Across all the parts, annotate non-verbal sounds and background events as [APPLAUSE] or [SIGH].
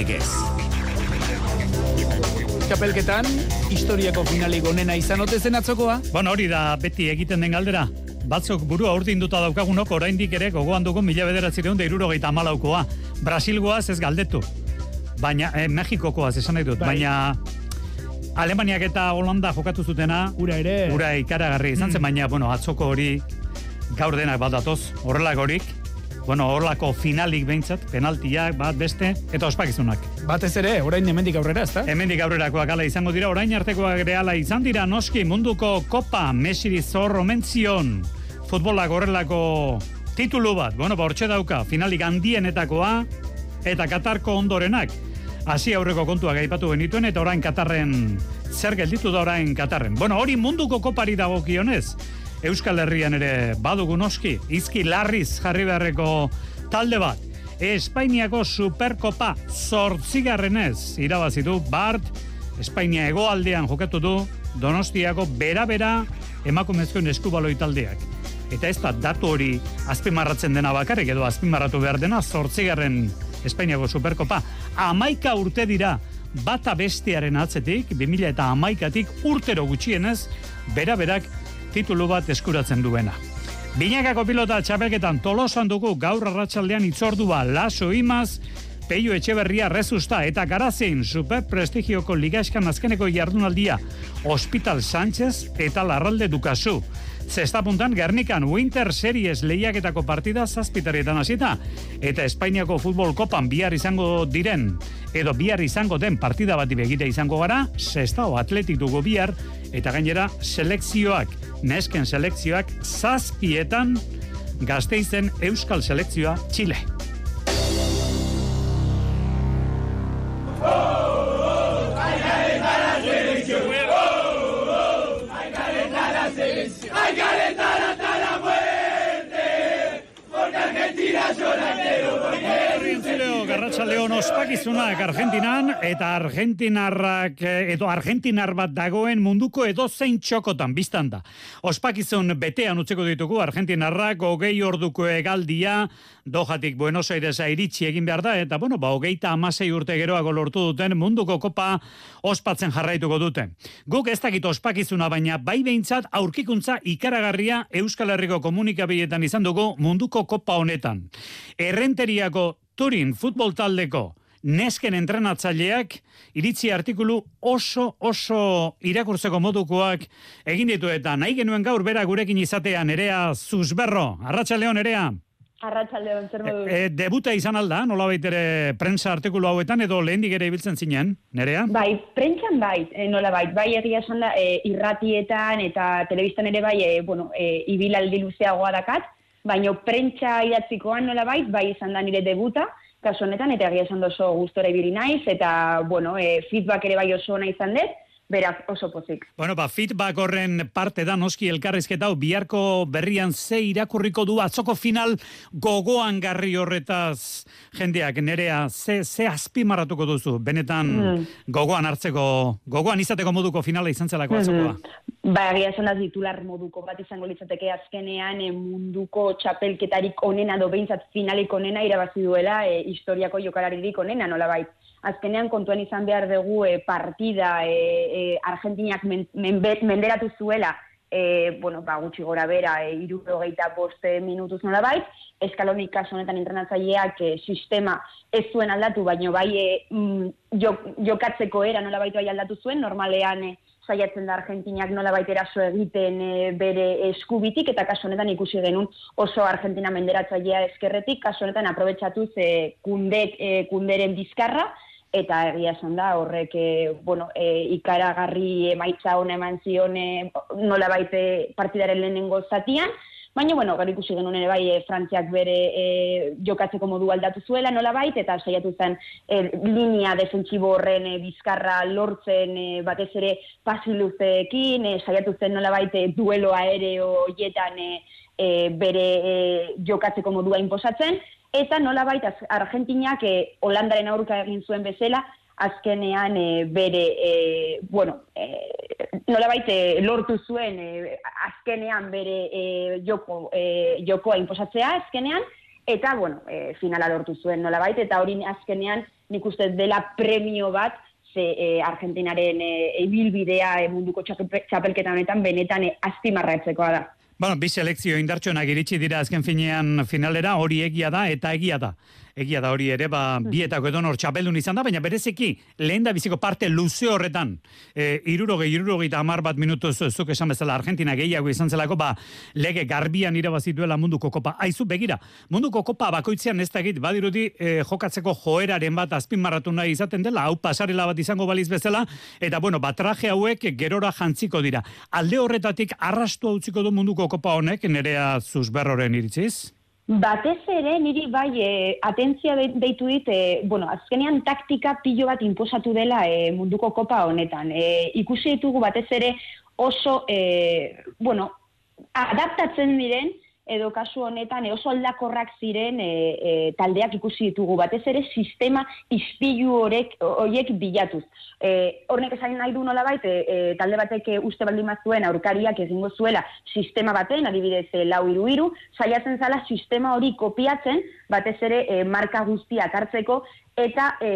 Legez. Txapelketan, historiako finalik onena izan ote zen atzokoa? Bueno, hori da beti egiten den galdera. Batzuk burua urdinduta daukagunok oraindik ere gogoan dugu mila bederatzireun da irurogeita amalaukoa. Brasilgoaz ez galdetu. Baina, eh, Mexikokoaz esan nahi dut. Bai. Baina, Alemaniak eta Holanda jokatu zutena, Ura ere. ura ikaragarri izan zen, Mm. baina, bueno, atzoko hori gaur denak bat datoz, horrelagorik, bueno, horrelako finalik behintzat, penaltiak, bat, beste, eta ospakizunak. Batez ere, orain hemendik aurrera, ezta? Hemendik aurrerakoak ala izango dira, orain artekoak ere ala izan dira, noski munduko kopa, mesiri zorro mentzion, futbolak horrelako titulu bat, bueno, ba, hortxe dauka, finalik handienetakoa, eta Katarko ondorenak. Hasi aurreko kontuak aipatu genituen, eta orain Katarren, zer gelditu da orain Katarren. Bueno, hori munduko kopari dagokionez, Euskal Herrian ere badugu noski, izki larriz jarri beharreko talde bat. Espainiako Superkopa zortzigarrenez irabazi du Bart, Espainia hegoaldean jokatu du Donostiako bera-bera emakumezkoen eskubaloi taldeak. Eta ez da datu hori azpimarratzen dena bakarrik edo azpimarratu behar dena zortzigarren Espainiako Superkopa. Amaika urte dira bata bestearen atzetik, 2000 eta amaikatik urtero gutxienez, bera-berak titulu bat eskuratzen duena. Binakako pilota txapelketan tolosan dugu gaur arratsaldean itzordua Laso Imaz, Peio Etxeberria Rezusta eta Garazein super prestigioko ligaeskan azkeneko jardunaldia Hospital Sánchez eta Larralde Dukasu. Zesta puntan Gernikan Winter Series lehiaketako partida zazpitarietan hasita eta Espainiako futbol kopan bihar izango diren edo bihar izango den partida bati begira izango gara, Sestao Atletik dugu bihar eta gainera selekzioak, nesken selekzioak zazpietan gazteizen Euskal Selekzioa Chile. I got it. Garratxaleon ospakizunak Argentinan, eta Argentinarrak, eh, edo Argentinar bat dagoen munduko edo zein txokotan biztan da. Ospakizun betean utzeko ditugu Argentinarrak, hogei orduko egaldia, dojatik Buenos Airesa iritsi egin behar da, eta bueno, ba, hogeita amasei urte geroago lortu duten munduko kopa ospatzen jarraituko dute. Guk ez dakit ospakizuna, baina bai behintzat aurkikuntza ikaragarria Euskal Herriko komunikabiletan izan dugu munduko kopa honetan. Errenteriako Turin futbol taldeko nesken entrenatzaileak iritzi artikulu oso oso irakurtzeko modukoak egin ditu eta nahi genuen gaur bera gurekin izatea nerea zuzberro. Arratsaldeon nerea. Arratxaldeon, zer modu? E, debuta izan alda, nola ere prensa artikulu hauetan edo lehendik ere ibiltzen zinen, nerea? Bai, prentxan bai, e, nola bai, bai egia esan da, e, irratietan eta telebistan ere bai, e, bueno, e, ibilaldi luzeagoa dakat, baina prentsa idatzikoan nola bai, bai izan da nire debuta, kasu honetan, eta egia esan oso gustora ibili naiz, eta, bueno, e, feedback ere bai oso ona izan dut, beraz oso pozik. Bueno, ba, feedback horren parte da noski elkarrizketa hau biharko berrian ze irakurriko du atzoko final gogoan garri horretaz jendeak nerea ze, ze azpimarratuko duzu benetan Mm. gogoan hartzeko gogoan izateko moduko finala izan zelako atzokoa. Ba, egia esan da titular moduko bat izango litzateke azkenean e, munduko txapelketarik onena do behintzat finalik onena irabazi duela e, historiako jokalaririk onena nola bai. Azkenean kontuan izan behar dugu e, partida e, e, Argentinak men, men, menderatu zuela e, bueno, ba, gutxi gora bera, e, irurogeita boste minutuz nola bai, eskalonik kasu honetan entrenatzaileak e, sistema ez zuen aldatu, baino bai e, mm, jo, jokatzeko era nola bai aldatu zuen, normalean e, saiatzen da Argentinak nola baita eraso egiten e, bere eskubitik, eta kasu honetan ikusi genuen oso Argentina menderatzailea eskerretik, kasu honetan aprobetsatuz e, kundek, e, kunderen bizkarra, eta egia esan da horrek e, bueno, e, ikaragarri emaitza ona eman zion e, nola baite partidaren lehenengo zatian, Baina, bueno, gero ikusi genuen ere bai, Frantziak bere e, jokatzeko modu aldatu zuela, nola bait, eta saiatu zen e, linea defentsibo horren e, bizkarra lortzen e, batez ere pasiluzeekin, e, saiatu zen nola bait, e, duelo aereo hietan e, e, bere e, jokatzeko modua inposatzen, eta nola bait, Argentinak e, Holandaren aurka egin zuen bezala, azkenean e, bere, e, bueno, e, nolabait e, lortu zuen e, azkenean bere e, joko, e, jokoa inposatzea azkenean, eta, bueno, e, finala lortu zuen nola baita, eta hori azkenean nik uste dela premio bat, ze e, Argentinaren ibilbidea e, munduko txapelketa honetan benetan e, azpimarratzekoa da. Bueno, bi selekzio indartxonak iritsi dira azken finean finalera, hori egia da eta egia da egia da hori ere, ba, bietako edo nor txapeldun izan da, baina berezeki, lehen da biziko parte luze horretan, e, iruroge, iruroge eta amar bat minutu zuk esan bezala Argentina gehiago izan zelako, ba, lege garbian irabazituela munduko kopa. Aizu, begira, munduko kopa bakoitzean ez da badirudi e, jokatzeko joeraren bat azpin marratu nahi izaten dela, hau pasarela bat izango baliz bezala, eta bueno, batraje hauek gerora jantziko dira. Alde horretatik, arrastu hau du munduko kopa honek, nerea zuzberroren iritziz? Batez ere, niri bai, e, atentzia deitu dit, e, bueno, azkenean taktika pilo bat inposatu dela e, munduko kopa honetan. E, ikusi ditugu batez ere oso, e, bueno, adaptatzen diren, edo kasu honetan e, oso aldakorrak ziren e, e, taldeak ikusi ditugu batez ere sistema ispilu horek horiek bilatuz. E, hornek esain nahi du nola baita, e, e, talde batek uste baldin mazuen aurkariak egingo zuela sistema baten, adibidez e, lau iru iru, saiatzen zala sistema hori kopiatzen batez ere e, marka guztiak hartzeko eta e,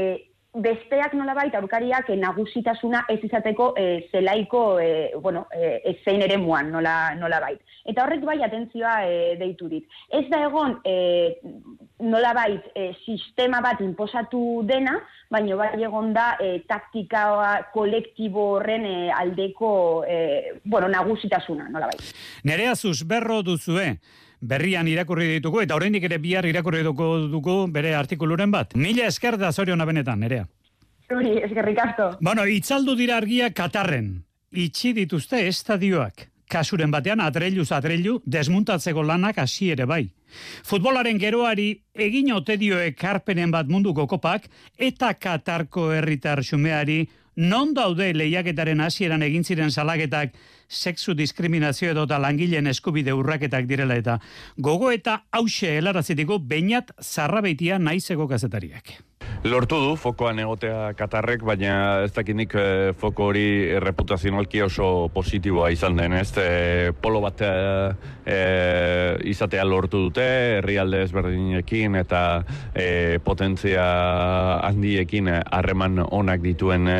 besteak nola baita aurkariak nagusitasuna ez izateko e, zelaiko, e, bueno, e, zein ere muan nola, nola bait. Eta horrek bai atentzioa e, deitu dit. Ez da egon e, nola bait e, sistema bat inposatu dena, baina bai egon da e, taktika kolektibo horren e, aldeko e, bueno, nagusitasuna nola bait. Nerea berro duzue, berrian irakurri ditugu, eta oraindik ere bihar irakurri dugu bere artikuluren bat. Mila esker da zoriona benetan, nerea. Zuri, eskerrik asko. Bueno, itzaldu dira argia Katarren. Itxi dituzte estadioak. Kasuren batean, adreluz adrelu, desmuntatzeko lanak hasi ere bai. Futbolaren geroari egin ote dio ekarpenen bat munduko kopak, eta Katarko herritar xumeari non daude lehiaketaren hasieran egin ziren salaketak sexu diskriminazio edo eta langileen eskubide urraketak direla eta gogo eta hause helarazitiko bainat zarrabeitia naizeko kazetariak. Lortu du fokoan egotea Katarrek, baina ez dakinik e, foko hori reputazionalki oso positiboa izan den, ez? E, polo bat e, izatea lortu dute, herrialde ezberdinekin eta e, potentzia handiekin harreman onak dituen e,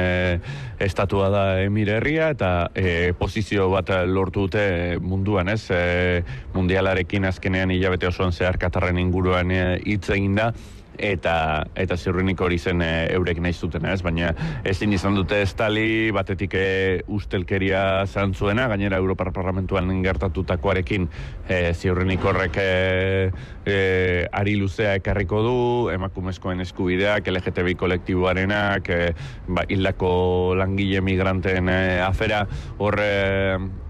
estatua da Emir Herria eta e, posizio bat lortu dute munduan, ez? E, mundialarekin azkenean hilabete osoan zehar Katarren inguruan hitz egin da, eta eta zirrunik hori zen e, eurek nahi zuten, ez? Baina ezin izan dute estali batetik e, ustelkeria zantzuena, gainera Europar Parlamentuan gertatutakoarekin e, ziurrenik horrek e, e, ari luzea ekarriko du, emakumezkoen eskubideak, LGTBI kolektiboarenak, e, ba, hildako langile migranten e, afera, horre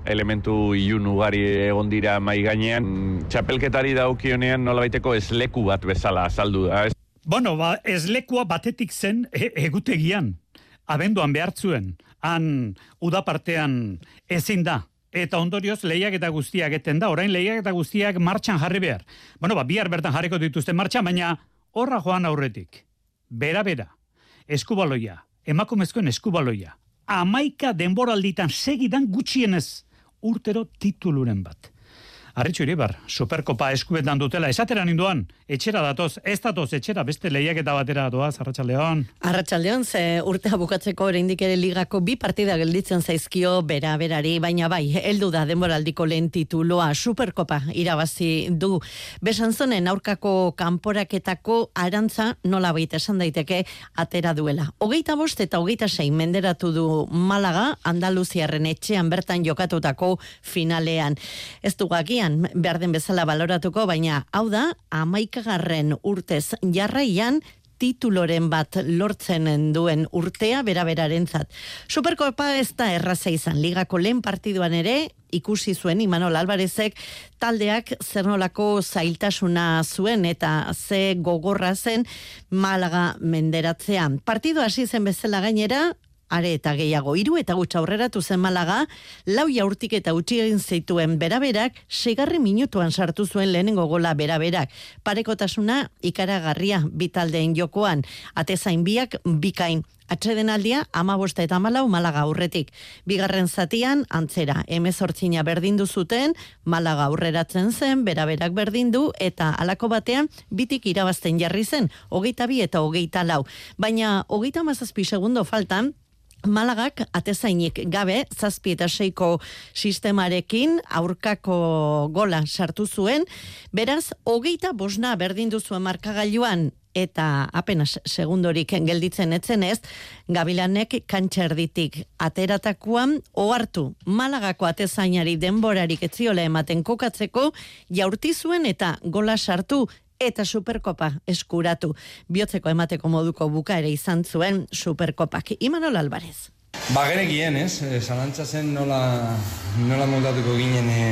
elementu ilun ugari egon dira mai gainean txapelketari daukionean nolabaiteko esleku bat bezala azaldu da Bueno, ba, eslekua batetik zen e egutegian, abenduan behartzuen, han udapartean ezin da, eta ondorioz lehiak eta guztiak eten da, orain lehiak eta guztiak martxan jarri behar. Bueno, ba, bihar bertan jarriko dituzte martxan, baina horra joan aurretik. Bera-bera, eskubaloia, emakumezkoen eskubaloia, amaika denboralditan segidan gutxienez urtero tituluren bat. Arritxu iribar, superkopa eskubetan dutela, esatera ninduan, etxera datoz, ez datoz, etxera, beste lehiak eta batera doaz, Arratxaldeon. Arratxaldeon, ze urtea bukatzeko ere ligako bi partida gelditzen zaizkio bera berari, baina bai, heldu da denboraldiko lehen tituloa, superkopa irabazi du. Besanzonen aurkako kanporaketako arantza nola baita esan daiteke atera duela. Hogeita bost eta hogeita sei menderatu du Malaga, Andaluziarren etxean bertan jokatutako finalean. Ez du behar den bezala baloratuko, baina hau da, amaikagarren urtez jarraian, tituloren bat lortzen duen urtea beraberaren zat. Superkopa ez da erraza izan, ligako lehen partiduan ere, ikusi zuen Imanol Alvarezek taldeak zernolako zailtasuna zuen eta ze gogorra zen Malaga menderatzean. Partidu hasi zen bezala gainera, are eta gehiago hiru eta gutxa aurreratu zen malaga, lau jaurtik eta utzi egin zeituen beraberak, segarri minutuan sartu zuen lehenengo gola beraberak. Parekotasuna ikaragarria bitaldeen jokoan, atezain biak bikain Atxedenaldia ama bosta eta malau malaga aurretik. Bigarren zatian, antzera, emezortzina berdindu zuten, malaga aurreratzen zen, beraberak berdindu, eta alako batean, bitik irabazten jarri zen, hogeita bi eta hogeita lau. Baina, hogeita mazazpi segundo faltan, Malagak atezainik gabe, zazpi eta seiko sistemarekin aurkako gola sartu zuen, beraz, hogeita bosna berdindu zuen markagailuan eta apenas segundorik gelditzen etzen ez, gabilanek kantxerditik ateratakuan ohartu malagako atezainari denborarik etziola ematen kokatzeko, jaurti zuen eta gola sartu eta superkopa eskuratu. Biotzeko emateko moduko buka ere izan zuen superkopak. Imanol Alvarez. Ba, gerekien, ez? E, zalantza zen nola, nola moldatuko ginen e,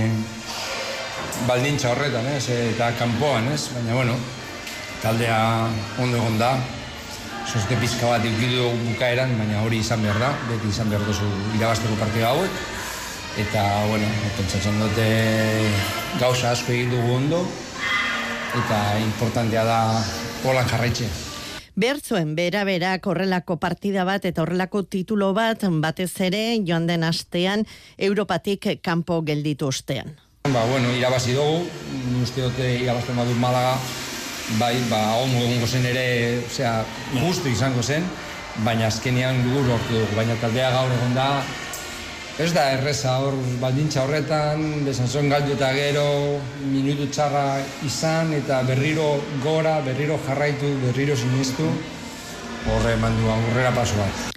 baldintza horretan, ez? E, eta kanpoan, ez? Baina, bueno, taldea ondo egon da. Soste pizka bat ikidu bukaeran, baina hori izan behar da. Beti izan behar duzu irabazteko partida hauek. Eta, bueno, pentsatzen dute gauza asko egin dugu ondo. Eta importantea da holan jarraitzea. Bertzuen, bera bera horrelako partida bat eta horrelako titulo bat batez ere joan den astean Europatik kanpo gelditu ostean. Ba, bueno, irabazi dugu, uste dute irabazten badu Malaga, bai, ba, ondo egongo zen ere, osea, justu izango zen, baina azkenean dugu lortu dugu, baina taldea gaur egon da, ez da erreza hor baldintza horretan, besanzon galdu eta gero, minutu txarra izan, eta berriro gora, berriro jarraitu, berriro sinistu, horre mandu aurrera paso bat.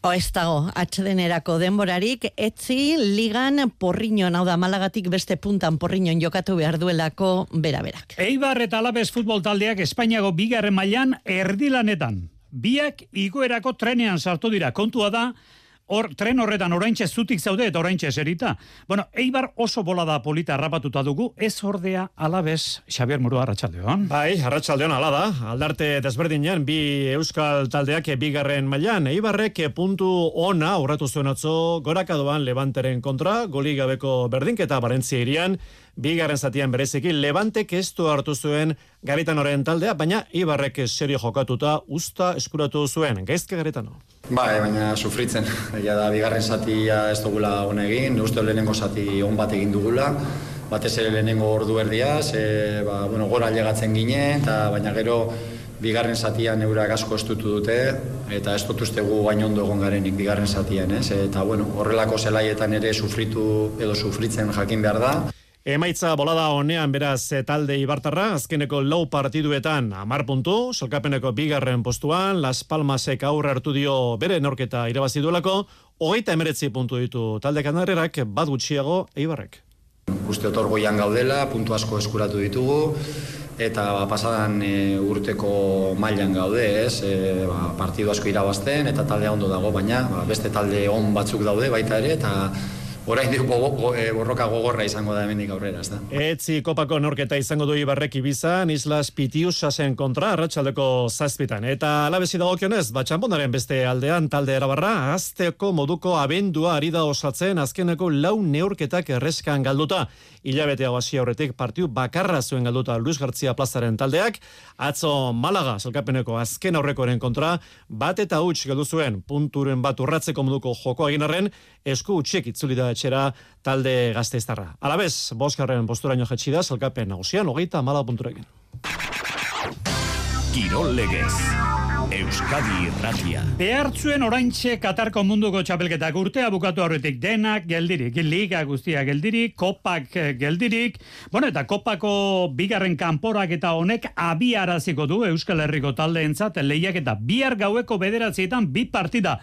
O ez dago, atxedenerako denborarik, etzi ligan porriñon, hau da malagatik beste puntan porriñon jokatu behar duelako bera-berak. Eibar eta Alabez futbol taldeak Espainiago bigarren mailan erdilanetan. Biak igoerako trenean sartu dira. Kontua da, hor tren horretan oraintxe zutik zaude eta oraintxe eserita. Bueno, Eibar oso bola da polita harrapatuta dugu, ez ordea alabez Xabier Muru Arratxaldeon. Bai, Arratxaldeon ala da. Aldarte desberdinean bi euskal taldeak bigarren mailan Eibarrek puntu ona aurratu zuen atzo gorakadoan Levanteren kontra, goli gabeko berdinketa Barentzia irian, bigarren zatian bereziki Levantek ez du hartu zuen Garitan taldea, baina Ibarrek serio jokatuta usta eskuratu zuen. Gaizke Garitano. Bai, baina sufritzen. Ja da, bigarren zatia ez dugula hona egin, uste lehenengo zati on bat egin dugula, batez ere lehenengo ordu erdia, ze, ba, bueno, gora llegatzen gine, eta baina gero bigarren zatian eurak asko estutu dute, eta ez dut ustegu baino ondo egon garenik bigarren zatian, ez? Eta, bueno, horrelako zelaietan ere sufritu edo sufritzen jakin behar da. Emaitza bolada honean beraz eh, talde Ibartarra, azkeneko lau partiduetan amar puntu, solkapeneko bigarren postuan, Las Palmasek aurre hartu dio bere norketa irabazi duelako, hogeita emeretzi puntu ditu talde kanarrerak bat gutxiago Eibarrek. Uste otor goian gaudela, puntu asko eskuratu ditugu, eta ba, pasadan e, urteko mailan gaude, ez, e, ba, partidu asko irabazten, eta talde ondo dago, baina ba, beste talde on batzuk daude baita ere, eta orain duk e, borroka gogorra izango da hemendik aurrera, ez da. Etzi kopako norketa izango du Ibarrek Ibizan, Islas Pitiusasen kontra, arratsaldeko zazpitan. Eta alabezi dagokionez, batxanbonaren beste aldean talde erabarra, azteko moduko abendua ari da osatzen azkeneko lau neurketak erreskan galduta. Ilabete hau hasi aurretik partiu bakarra zuen galduta Luis Gartzia plazaren taldeak, atzo Malaga zelkapeneko azken aurrekoren kontra, bat eta huts galdu zuen punturen bat urratzeko moduko joko eginarren, esku utxek itzuli da etxera talde gazteiztarra. Alabez, boskarren posturaino jetxi da, zelkapen nagusian, hogeita mala punturekin. Kirol legez. Euskadi Irratia. Behartzuen oraintxe Katarko munduko txapelketak urtea bukatu horretik denak geldirik, liga guztia geldirik, kopak eh, geldirik, bueno, eta kopako bigarren kanporak eta honek abiaraziko du Euskal Herriko taldeentzat lehiak eta bihar gaueko bederatzietan bi partida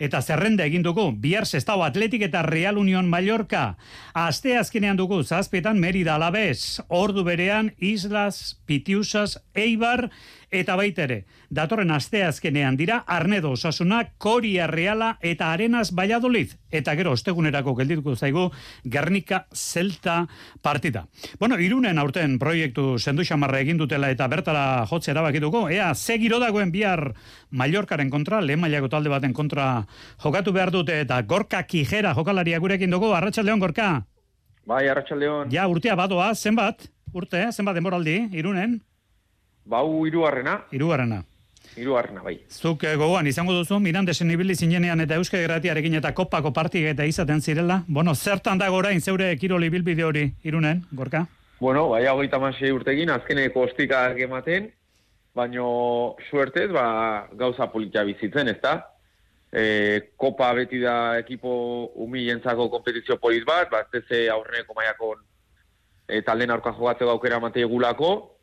eta zerrenda egin dugu, bihar Sestao Atletik eta Real Union Mallorca. Aste azkenean dugu, zazpetan Merida Alabez, ordu berean Islas, Pitiusas, Eibar, eta baitere. Datorren aste azkenean dira, Arnedo Osasuna, Koria Reala eta Arenas Valladolid. Eta gero, ostegunerako geldituko zaigu, Gernika Zelta partida. Bueno, irunen aurten proiektu sendu xamarra egin dutela eta bertara jotze erabakituko, ea, ze giro dagoen bihar Mallorcaren kontra, lehen mailako talde baten kontra jokatu behar dute eta Gorka Kijera jokalaria gurekin dugu, Arratxaldeon Gorka? Bai, Arratxaldeon. Ja, urtea badoa, zenbat? Urte, zenbat demoraldi, irunen? Bau irugarrena. Irugarrena. hirugarrena bai. Zuk eh, gogoan izango duzu, Mirandesen ibili zinenean eta Euskal Gratiarekin eta kopako partigeta izaten zirela. Bueno, zertan dago orain zeure kiroli bilbide hori irunen, gorka? Bueno, bai, hogeita masei urtekin, azkeneko ostikak ematen, baino suertez, ba, gauza politia bizitzen, ez da? E, kopa beti da ekipo humilentzako kompetizio polit bat, bat ez aurreneko maiako e, talden aurka jogatzeko aukera mate egulako,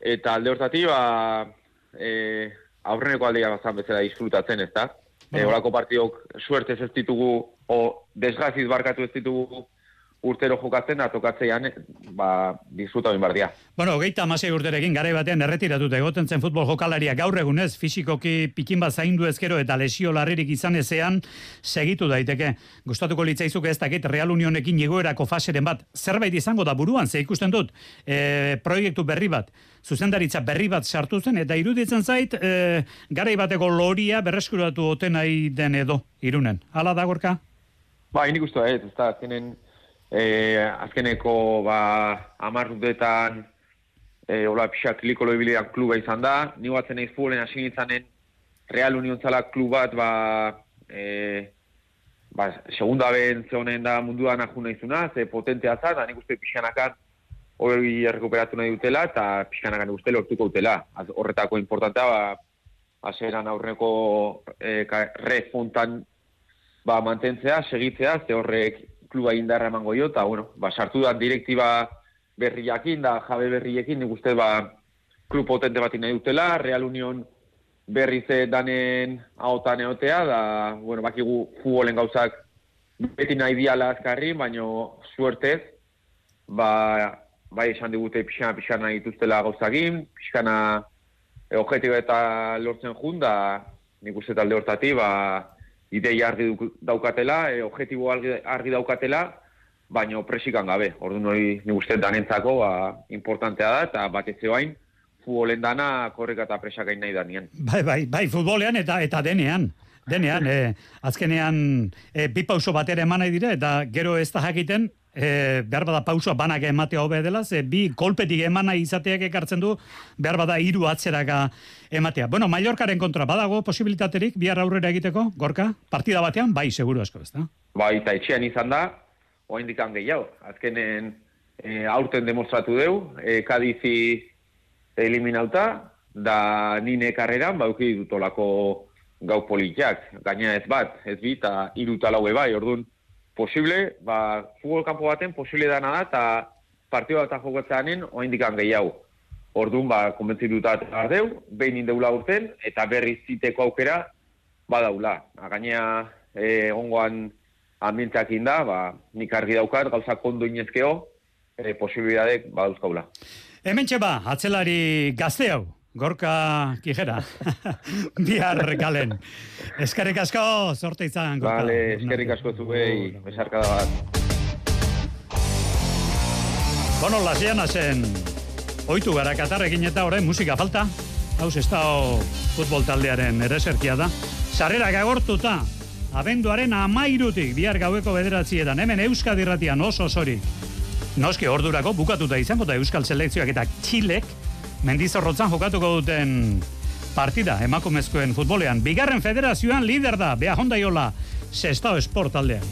eta alde hortati, ba, e, aurreneko aldea bazan bezala disfrutatzen, ez da? E, horako partidok suertez ez ditugu, o desgaziz barkatu ez ditugu urtero jokatzen, atokatzean, ba, disfruta bin bardia. Bueno, geita amasei urterekin, gara batean erretiratut egoten zen futbol jokalaria gaur egunez, fizikoki pikin bat zaindu ezkero eta lesio larririk izan ezean, segitu daiteke. Gustatuko litzaizuk ez dakit Real Unionekin egoerako faseren bat, zerbait izango da buruan, ze ikusten dut, e, proiektu berri bat, zuzendaritza berri bat sartu zen, eta iruditzen zait, e, gara bateko loria berreskuratu oten nahi den edo, irunen. Hala da, gorka? Ba, inik uste, ez, ez da, azkenen, e, azkeneko ba, amarrutetan e, hola pixak klikolo ibilian kluba izan da, ni batzen eiz futbolen hasi nintzanen Real Union zala klub bat ba, e, ba, segunda ben zehonen da munduan ahuna izuna, ze potentea zan, da nik uste pixanakan hori errekuperatu nahi dutela, eta pixanakan uste lortuko dutela. Az, horretako importantea, ba, aseran aurreko e, re fontan ba, mantentzea, segitzea, ze horrek kluba indarra emango jo, eta, bueno, ba, sartu da direktiba berriakin, da jabe berriekin, nik uste, ba, klub potente bat nahi dutela, Real Union berri ze danen ahotan eotea, da, bueno, bakigu futbolen gauzak beti nahi diala azkarri, baino suertez, ba, bai esan digute pixana pixana dituztela gauzagin, pixana e, objetibo eta lortzen jun, da, nik uste talde hortati, ba, idei argi daukatela, e, objetibo argi, daukatela, baino presikan gabe. Ordu hori ni uste danentzako ba, importantea da, eta bat ez zeoain, futbolen dana korreka eta presakain nahi da nien. Bai, bai, bai, futbolean eta eta denean. Denean, [LAUGHS] e, azkenean e, bi pauso batera eman nahi dire, eta gero ez da jakiten, e, behar bada pausua banak ematea hobe dela, ze bi kolpetik emana izateak ekartzen du, behar bada hiru atzeraka ematea. Bueno, Mallorcaren kontra badago posibilitaterik bihar aurrera egiteko, gorka? Partida batean, bai, seguru asko, ez da? Bai, eta etxean izan da, oa indikan gehiago. Azkenen e, aurten demostratu deu, e, kadizi eliminauta, da nine karreran, bauki dutolako gau politiak. Gaina ez bat, ez bi, eta irutalaue bai, orduan, posible, ba, futbol kampo baten posible dana da, eta partioa eta jokatzeanen oa indikan gehiago. Orduan, ba, konbentzituta ardeu, behin indeula urten, eta berri ziteko aukera, badaula. Gainea, e, ongoan ambientzak inda, ba, nik argi daukat, gauza kondo inezkeo, e, posibilidadek badauzkaula. Hemen txeba, atzelari gazte hau, Gorka Kijera, [LAUGHS] bihar galen. Eskerrik asko, sorte izan, Gorka. Vale, eskerrik asko zuei, besarka da bat. Bueno, las zen, oitu gara katarrekin eta horren musika falta. Hau estao futbol taldearen ereserkia da. Sarrera gagortuta, abenduaren amairutik, bihar gaueko bederatzietan, hemen Euskadi ratian oso sori. Noski ordurako bukatuta izango da Euskal Selekzioak eta Txilek, Mendizorrotzan jokatuko duten partida emakumezkoen futbolean. Bigarren federazioan lider da, beha honda jola, sestao esport aldean.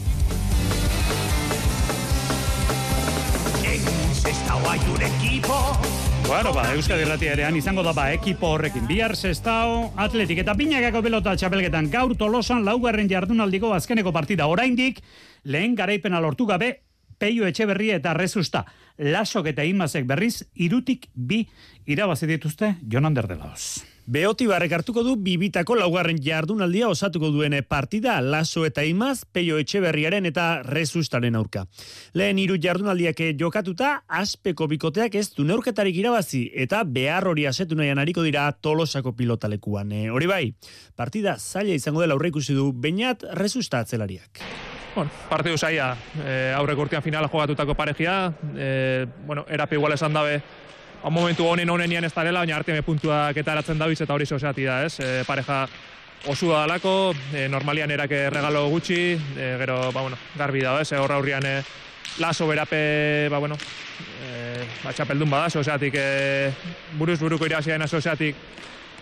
Bueno, ba, Euskadi Ratia erean izango da ba, ekipo horrekin. Bihar sestao, atletik eta pinakako pelota txapelketan gaur tolosan laugarren jardunaldiko azkeneko partida. Oraindik, lehen garaipena lortu gabe, peio etxe berria eta rezusta. Lasok eta imazek berriz, irutik bi irabazi dituzte Jonan Derdelaoz. Beoti barrek hartuko du bibitako laugarren jardunaldia osatuko duene partida Laso eta Imaz, Peio Etxeberriaren eta Rezustaren aurka. Lehen hiru jardunaldiak jokatuta, aspeko bikoteak ez du neurketarik irabazi eta behar hori asetu nahian hariko dira tolosako pilotalekuan. E, hori bai, partida zaila izango dela aurreikusi du, bainat Rezusta atzelariak. Bueno, partidu zaila, e, aurrek urtean finala jogatutako parejia, e, bueno, erape igual esan dabe, a momentu honen honen ez darela, baina arte me puntuak eta eratzen dabiz eta hori soseati da, ez? E, pareja osu da dalako, e, normalian erake regalo gutxi, e, gero, ba, bueno, garbi da, ez? Horra aurrian e, laso berape, ba, bueno, e, ba, txapeldun bada, soseatik, e, buruz buruko irasia dena soseatik,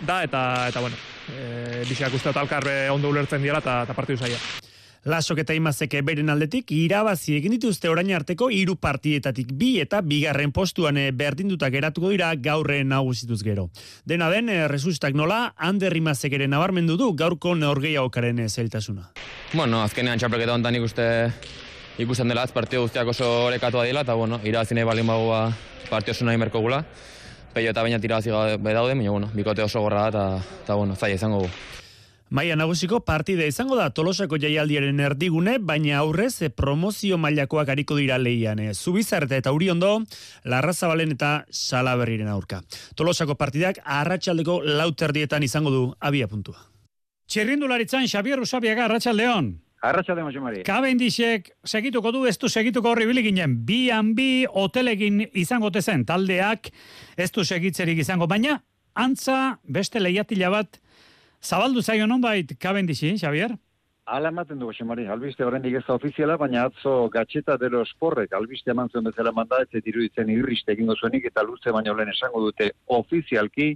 da, eta, eta bueno, e, biziak uste dut alkarre ondo ulertzen diala eta, eta partidu zaila. Lasok eta imazeke beren aldetik irabazi egin dituzte orain arteko hiru partietatik bi eta bigarren postuan eh, berdinduta geratuko dira gaurre nagusituz gero. Dena den, eh, resustak nola, Ander Imazekeren nabarmendu du gaurko neorgeia okaren eh, zeltasuna. Bueno, azkenean txapelketa honetan ikuste ikusten dela, partidu guztiak oso orekatua dela, eta bueno, irabazi nahi balin bagua partio oso nahi merko gula. Peio eta baina tirabazi daude, baina bueno, bikote oso gorra da, eta, eta bueno, zaila izango gu. Maia nagusiko partida izango da Tolosako jaialdiaren erdigune, baina aurrez e, promozio mailakoak hariko dira leian. E, Zubizarreta eta Uriondo, Larrazabalen eta Salaberriren aurka. Tolosako partidak arratsaldeko lauterdietan izango du abia puntua. Txirrindularitzan Xabier Usabiaga Arratsaldeon. Arratsaldeon Jose Mari. Kabendixek segituko du ez du segituko horri biliginen. Bian bi hotelekin izango tezen taldeak ez du segitzerik izango, baina antza beste lehiatila bat Zabaldu zaio non bait kabendixi, Xavier? Ala ematen du, Xemari, albiste horrendik ez da ofiziala, baina atzo gatxeta dero esporrek, albiste eman zuen bezala manda, ez diruditzen irriste egingo zuenik, eta luze baino lehen esango dute ofizialki,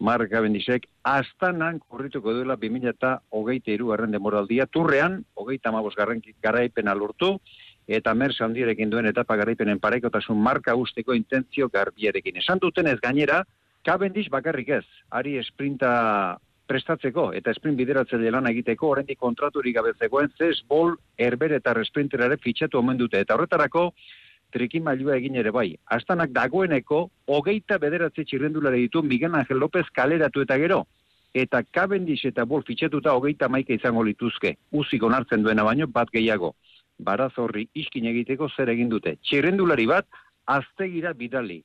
Mark Cavendishek, astanan korrituko duela 2000 eta hogeita iru garren demoraldia, turrean, hogeita amabos garren garaipen alurtu, eta merz handierekin duen etapa garaipenen parekotasun marka usteko intentzio garbiarekin. Esan duten ez gainera, Cavendish bakarrik ez, ari esprinta prestatzeko eta sprint bideratzaile lan egiteko oraindik kontraturik gabe zegoen Zes Bol Herber eta Sprinterare fitxatu omen dute eta horretarako trikin mailua egin ere bai. Astanak dagoeneko hogeita bederatze txirrendulare ditu Miguel Angel López kaleratu eta gero eta Cavendish eta Bol fitxatuta hogeita maika izango lituzke. Uzik onartzen duena baino bat gehiago. Baraz horri iskin egiteko zer egin dute. Txirrendulari bat aztegira bidali.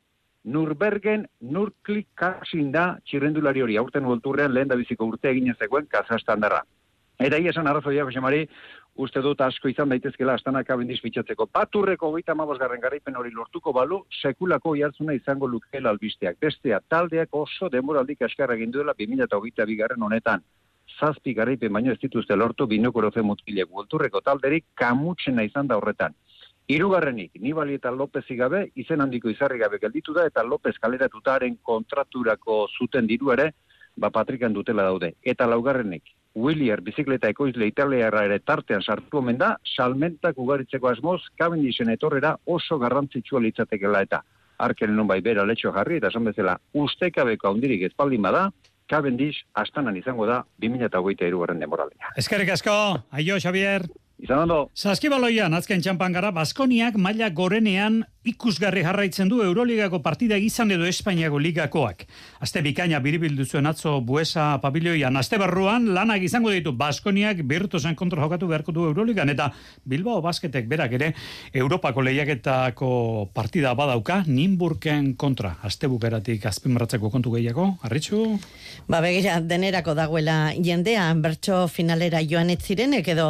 Nurbergen nurklik kasin da txirrendulari hori, aurten ulturrean lehen da biziko urte egin ezekoen kazastan darra. Eta hi esan arrazoia, Jose Mari, uste dut asko izan daitezkela astanak abendiz bitxatzeko. Baturreko goita garren garaipen hori lortuko balu, sekulako jartzuna izango lukela albisteak. Bestea, taldeak oso demoraldik askarra ginduela 2008 bigarren honetan. Zazpi garaipen baino ez dituzte lortu binokoroze mutilek. Ulturreko talderik kamutsena izan da horretan. Hirugarrenik, Nibali eta Lopez gabe, izen handiko izarri gabe gelditu da, eta Lopez kaleratutaren kontraturako zuten diru ere, ba patrikan dutela daude. Eta laugarrenik, Willier bizikleta ekoizle italiara ere tartean sartu omen da, salmentak ugaritzeko asmoz, kabendisen etorrera oso garrantzitsua litzatekela eta arken non bai bera letxo jarri, eta esan bezala, ustekabeko handirik ezpaldin bada, Cavendish astanan izango da 2008 erugarren demoralea. Eskerrik asko, aio Xavier. Izan ondo. Saskibaloian, azken txampan gara, Baskoniak maila gorenean ikusgarri jarraitzen du Euroligako partida izan edo Espainiako ligakoak. Aste bikaina biribildu zuen atzo buesa pabilioian. Aste barruan lanak izango ditu Baskoniak birtuzen kontro jokatu beharko du Euroligan. Eta Bilbao basketek berak ere Europako lehiaketako partida badauka Nimburken kontra. Aste bukeratik azpimarratzeko kontu gehiago. Arritxu? Ba begira, denerako dagoela jendea, bertso finalera joan etzirenek edo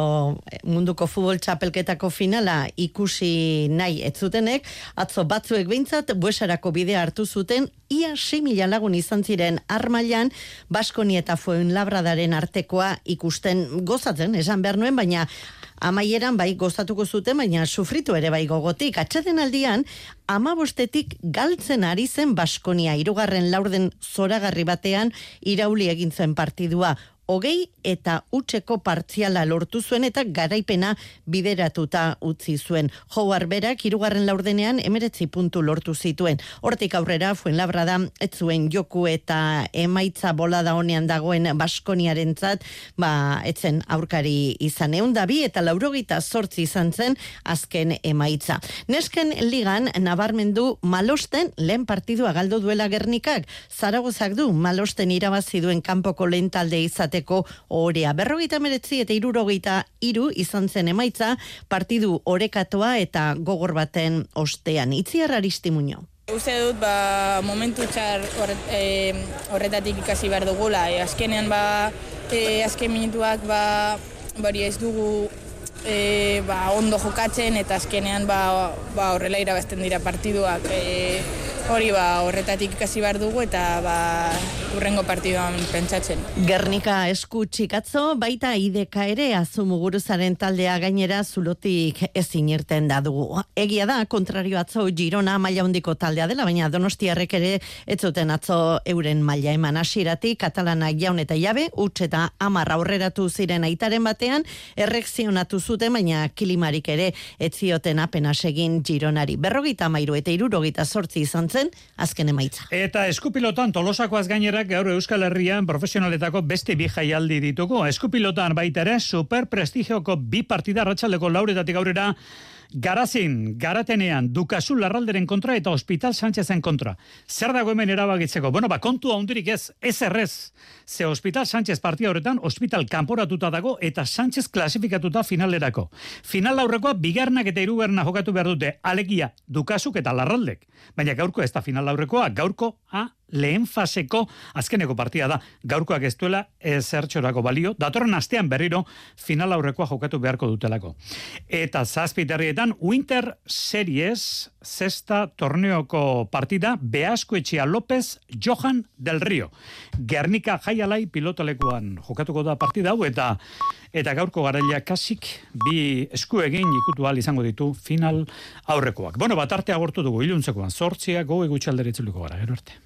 munduko futbol txapelketako finala ikusi nahi ez zutenek, atzo batzuek behintzat buesarako bidea hartu zuten, ia 6 mila lagun izan ziren armailan, Baskoni eta Fuen Labradaren artekoa ikusten gozatzen, esan behar nuen, baina amaieran bai gozatuko zuten, baina sufritu ere bai gogotik. Atxeden aldian, amabostetik galtzen ari zen Baskonia, irugarren laurden zoragarri batean irauli egin zen partidua hogei eta utzeko partziala lortu zuen eta garaipena bideratuta utzi zuen. Howard berak irugarren laurdenean emeretzi puntu lortu zituen. Hortik aurrera, fuen labrada, ez zuen joku eta emaitza bolada honean dagoen Baskoniaren zat, ba, etzen aurkari izan egun dabi eta laurogita sortzi izan zen azken emaitza. Nesken ligan, nabarmendu malosten lehen partidua galdo duela gernikak, zaragozak du malosten irabazi duen kanpoko lehen talde izate izateko orea. Berrogeita meretzi eta irurogeita iru izan zen emaitza partidu orekatoa eta gogor baten ostean. Itziar aristimuño. Uste dut, ba, momentu txar e, horretatik ikasi behar dugula. E, azkenean, ba, e, azken minutuak, ba, bari ez dugu e, ba, ondo jokatzen eta azkenean ba, ba, horrela irabazten dira partiduak. E, hori ba, horretatik ikasi behar dugu eta ba, urrengo partiduan pentsatzen. Gernika esku txikatzo, baita ideka ere azumuguruzaren taldea gainera zulotik ezin irten da dugu. Egia da, kontrario atzo Girona maila hondiko taldea dela, baina donostiarrek ere ez zuten atzo euren maila eman hasiratik katalanak jaun eta jabe, utz eta amarra aurreratu ziren aitaren batean, errekzionatu zuten, baina kilimarik ere ez zioten apenas egin Gironari. Berrogeita mairu eta irurogita sortzi izan zen, azken emaitza. Eta eskupilotan tolosakoaz gainerak gaur Euskal Herrian profesionaletako beste bi jaialdi ditugu. Eskupilotan baita ere super prestigioko bi partida ratxaldeko lauretatik aurrera Garazin, garatenean, dukazu larralderen kontra eta hospital Sánchezen kontra. Zer dago hemen erabagitzeko? Bueno, ba, kontua hundirik ez, ez errez. Ze hospital Sánchez partia horretan, hospital kanporatuta dago eta Sánchez klasifikatuta finalerako. Final aurrekoa, bigarnak eta irugarna jokatu behar dute, alegia, dukazuk eta larraldek. Baina gaurko ez da final aurrekoa, gaurko, a, lehen faseko azkeneko partida da. Gaurkoak ez duela ezertxorako balio. Datorren astean berriro final aurrekoa jokatu beharko dutelako. Eta zazpiterrietan Winter Series zesta torneoko partida Beasko Etxia López Johan del Río. Gernika jaialai pilotalekuan jokatuko da partida hau eta eta gaurko garaila kasik bi esku egin ikutu al izango ditu final aurrekoak. Bueno, bat arte agortu dugu iluntzekoan, sortzia, goe gutxalderitzuliko gara, gero arte.